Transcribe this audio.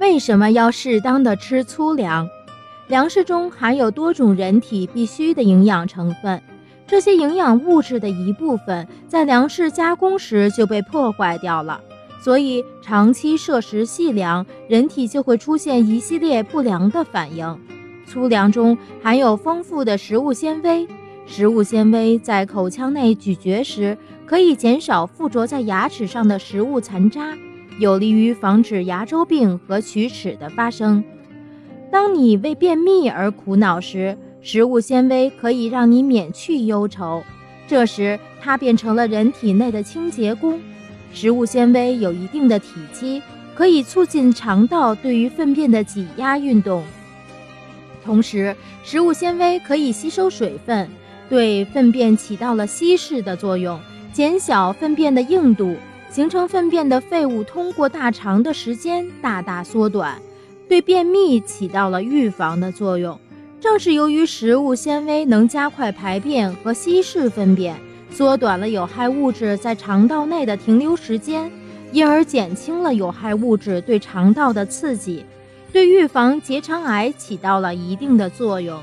为什么要适当的吃粗粮？粮食中含有多种人体必需的营养成分，这些营养物质的一部分在粮食加工时就被破坏掉了，所以长期摄食细粮，人体就会出现一系列不良的反应。粗粮中含有丰富的食物纤维，食物纤维在口腔内咀嚼时可以减少附着在牙齿上的食物残渣，有利于防止牙周病和龋齿的发生。当你为便秘而苦恼时，食物纤维可以让你免去忧愁，这时它变成了人体内的清洁工。食物纤维有一定的体积，可以促进肠道对于粪便的挤压运动。同时，食物纤维可以吸收水分，对粪便起到了稀释的作用，减小粪便的硬度，形成粪便的废物通过大肠的时间大大缩短，对便秘起到了预防的作用。正是由于食物纤维能加快排便和稀释粪便，缩短了有害物质在肠道内的停留时间，因而减轻了有害物质对肠道的刺激。对预防结肠癌起到了一定的作用。